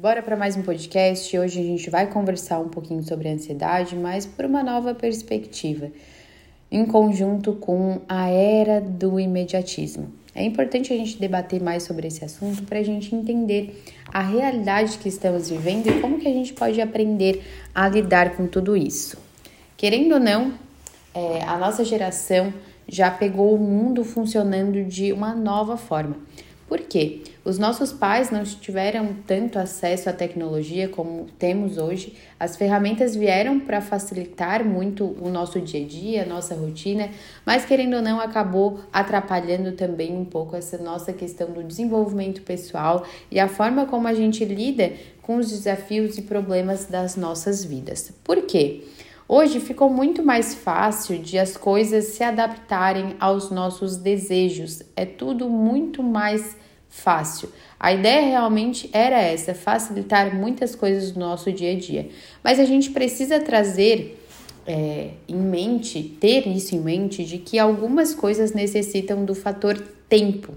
Bora para mais um podcast. Hoje a gente vai conversar um pouquinho sobre a ansiedade, mas por uma nova perspectiva, em conjunto com a era do imediatismo. É importante a gente debater mais sobre esse assunto para a gente entender a realidade que estamos vivendo e como que a gente pode aprender a lidar com tudo isso. Querendo ou não, é, a nossa geração já pegou o mundo funcionando de uma nova forma. Por quê? Os nossos pais não tiveram tanto acesso à tecnologia como temos hoje. As ferramentas vieram para facilitar muito o nosso dia a dia, a nossa rotina, mas querendo ou não, acabou atrapalhando também um pouco essa nossa questão do desenvolvimento pessoal e a forma como a gente lida com os desafios e problemas das nossas vidas. Por quê? Hoje ficou muito mais fácil de as coisas se adaptarem aos nossos desejos. É tudo muito mais fácil. A ideia realmente era essa, facilitar muitas coisas do nosso dia a dia. Mas a gente precisa trazer é, em mente, ter isso em mente, de que algumas coisas necessitam do fator tempo.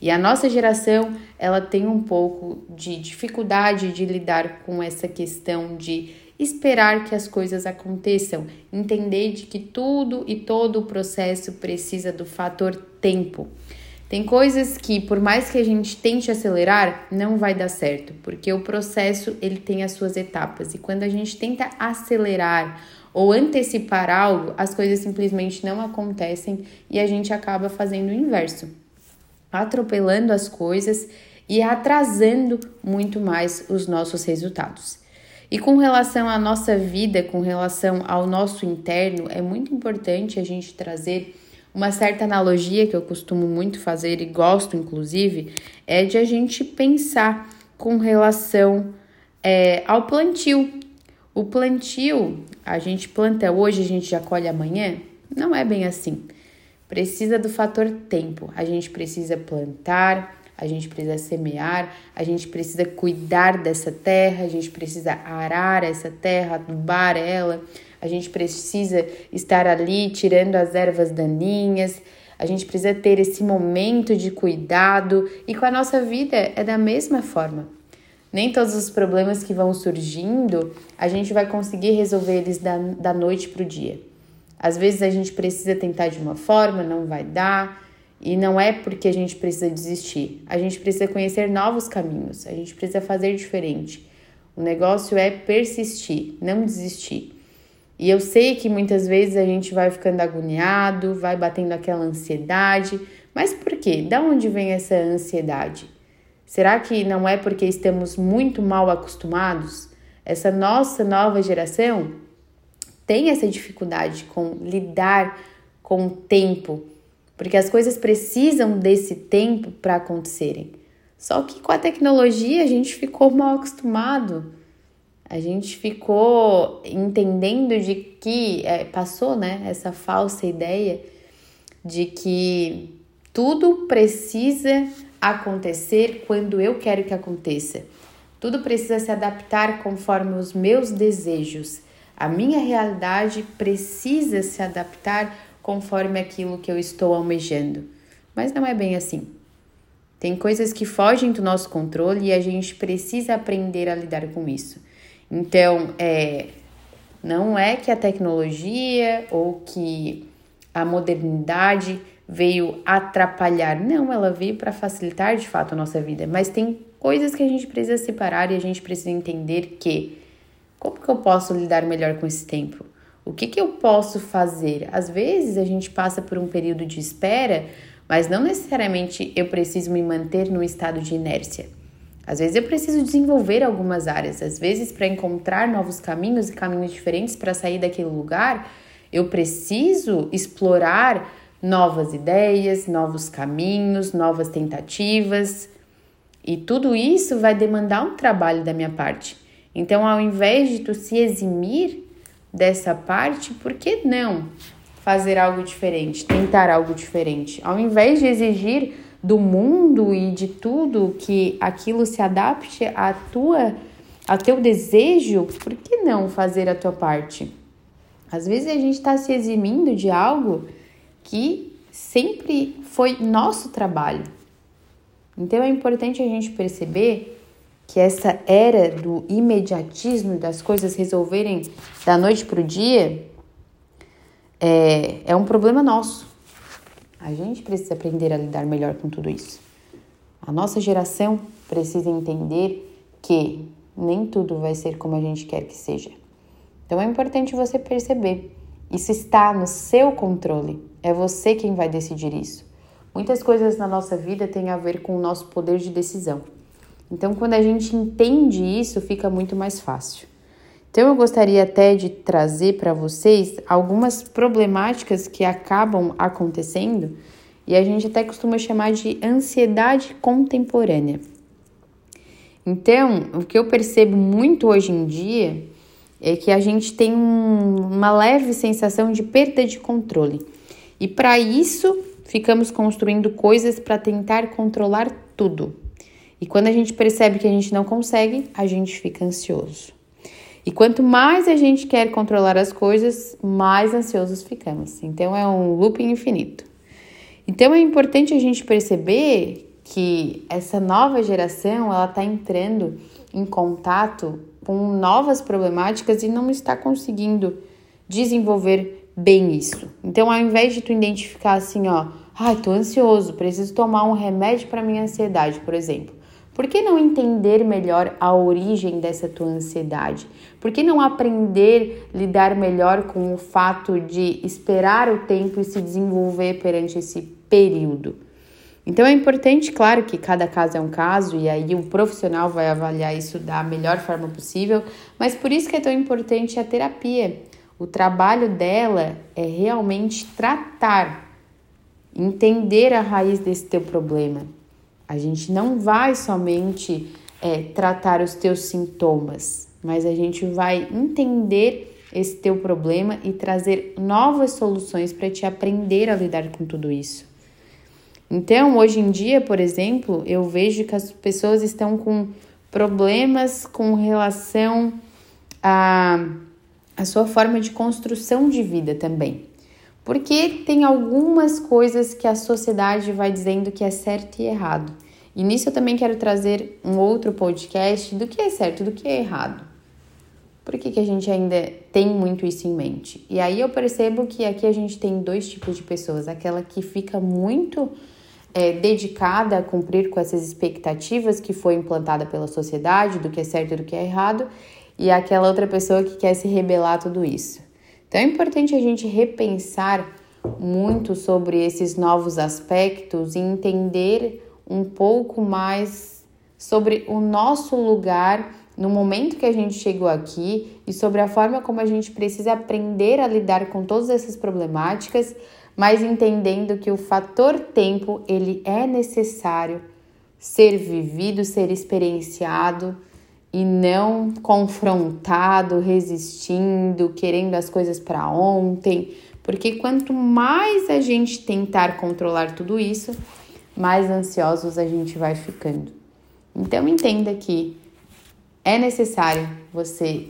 E a nossa geração, ela tem um pouco de dificuldade de lidar com essa questão de esperar que as coisas aconteçam, entender de que tudo e todo o processo precisa do fator tempo. Tem coisas que, por mais que a gente tente acelerar, não vai dar certo, porque o processo ele tem as suas etapas e quando a gente tenta acelerar ou antecipar algo, as coisas simplesmente não acontecem e a gente acaba fazendo o inverso, atropelando as coisas e atrasando muito mais os nossos resultados. E com relação à nossa vida, com relação ao nosso interno, é muito importante a gente trazer uma certa analogia que eu costumo muito fazer e gosto, inclusive, é de a gente pensar com relação é, ao plantio. O plantio, a gente planta hoje, a gente já colhe amanhã? Não é bem assim. Precisa do fator tempo. A gente precisa plantar, a gente precisa semear, a gente precisa cuidar dessa terra, a gente precisa arar essa terra, adubar ela, a gente precisa estar ali tirando as ervas daninhas, a gente precisa ter esse momento de cuidado e com a nossa vida é da mesma forma. Nem todos os problemas que vão surgindo a gente vai conseguir resolver eles da, da noite para o dia. Às vezes a gente precisa tentar de uma forma, não vai dar, e não é porque a gente precisa desistir. A gente precisa conhecer novos caminhos, a gente precisa fazer diferente. O negócio é persistir, não desistir. E eu sei que muitas vezes a gente vai ficando agoniado, vai batendo aquela ansiedade, mas por quê? Da onde vem essa ansiedade? Será que não é porque estamos muito mal acostumados? Essa nossa nova geração tem essa dificuldade com lidar com o tempo, porque as coisas precisam desse tempo para acontecerem. Só que com a tecnologia a gente ficou mal acostumado. A gente ficou entendendo de que é, passou, né, essa falsa ideia de que tudo precisa acontecer quando eu quero que aconteça. Tudo precisa se adaptar conforme os meus desejos. A minha realidade precisa se adaptar conforme aquilo que eu estou almejando. Mas não é bem assim. Tem coisas que fogem do nosso controle e a gente precisa aprender a lidar com isso. Então, é, não é que a tecnologia ou que a modernidade veio atrapalhar, não, ela veio para facilitar de fato a nossa vida, mas tem coisas que a gente precisa separar e a gente precisa entender que como que eu posso lidar melhor com esse tempo? O que que eu posso fazer? Às vezes a gente passa por um período de espera, mas não necessariamente eu preciso me manter no estado de inércia. Às vezes eu preciso desenvolver algumas áreas, às vezes para encontrar novos caminhos e caminhos diferentes para sair daquele lugar, eu preciso explorar novas ideias, novos caminhos, novas tentativas. E tudo isso vai demandar um trabalho da minha parte. Então, ao invés de tu se eximir dessa parte, por que não fazer algo diferente, tentar algo diferente? Ao invés de exigir do mundo e de tudo que aquilo se adapte à tua ao teu desejo, por que não fazer a tua parte? Às vezes a gente está se eximindo de algo que sempre foi nosso trabalho. Então é importante a gente perceber que essa era do imediatismo das coisas resolverem da noite para o dia é, é um problema nosso. A gente precisa aprender a lidar melhor com tudo isso. A nossa geração precisa entender que nem tudo vai ser como a gente quer que seja. Então é importante você perceber. Isso está no seu controle. É você quem vai decidir isso. Muitas coisas na nossa vida têm a ver com o nosso poder de decisão. Então, quando a gente entende isso, fica muito mais fácil. Então, eu gostaria até de trazer para vocês algumas problemáticas que acabam acontecendo e a gente até costuma chamar de ansiedade contemporânea. Então, o que eu percebo muito hoje em dia é que a gente tem um, uma leve sensação de perda de controle. E para isso, ficamos construindo coisas para tentar controlar tudo. E quando a gente percebe que a gente não consegue, a gente fica ansioso. E quanto mais a gente quer controlar as coisas, mais ansiosos ficamos. Então é um looping infinito. Então é importante a gente perceber que essa nova geração ela está entrando em contato com novas problemáticas e não está conseguindo desenvolver bem isso. Então, ao invés de tu identificar assim, ó, ai, tô ansioso, preciso tomar um remédio para minha ansiedade, por exemplo. Por que não entender melhor a origem dessa tua ansiedade? Por que não aprender a lidar melhor com o fato de esperar o tempo e se desenvolver perante esse período? Então é importante, claro, que cada caso é um caso e aí o profissional vai avaliar isso da melhor forma possível, mas por isso que é tão importante a terapia. O trabalho dela é realmente tratar, entender a raiz desse teu problema a gente não vai somente é, tratar os teus sintomas, mas a gente vai entender esse teu problema e trazer novas soluções para te aprender a lidar com tudo isso. Então, hoje em dia, por exemplo, eu vejo que as pessoas estão com problemas com relação à a sua forma de construção de vida também. Porque tem algumas coisas que a sociedade vai dizendo que é certo e errado. E nisso eu também quero trazer um outro podcast do que é certo, do que é errado. Por que, que a gente ainda tem muito isso em mente? E aí eu percebo que aqui a gente tem dois tipos de pessoas: aquela que fica muito é, dedicada a cumprir com essas expectativas que foi implantada pela sociedade, do que é certo e do que é errado, e aquela outra pessoa que quer se rebelar a tudo isso. Então é importante a gente repensar muito sobre esses novos aspectos e entender um pouco mais sobre o nosso lugar no momento que a gente chegou aqui e sobre a forma como a gente precisa aprender a lidar com todas essas problemáticas, mas entendendo que o fator tempo ele é necessário ser vivido, ser experienciado e não confrontado, resistindo, querendo as coisas para ontem, porque quanto mais a gente tentar controlar tudo isso, mais ansiosos a gente vai ficando. Então entenda que é necessário você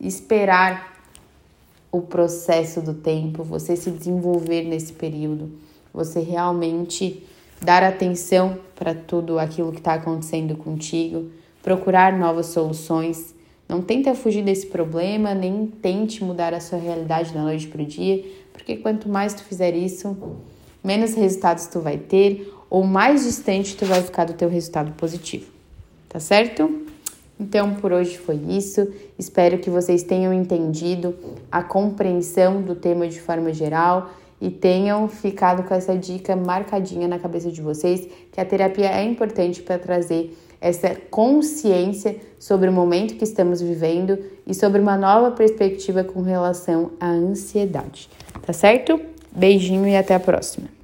esperar o processo do tempo, você se desenvolver nesse período, você realmente dar atenção para tudo aquilo que está acontecendo contigo, procurar novas soluções. Não tenta fugir desse problema, nem tente mudar a sua realidade da noite para o dia, porque quanto mais tu fizer isso, menos resultados tu vai ter ou mais distante tu vai ficar do teu resultado positivo. Tá certo? Então, por hoje foi isso. Espero que vocês tenham entendido a compreensão do tema de forma geral e tenham ficado com essa dica marcadinha na cabeça de vocês, que a terapia é importante para trazer essa consciência sobre o momento que estamos vivendo e sobre uma nova perspectiva com relação à ansiedade. Tá certo? Beijinho e até a próxima.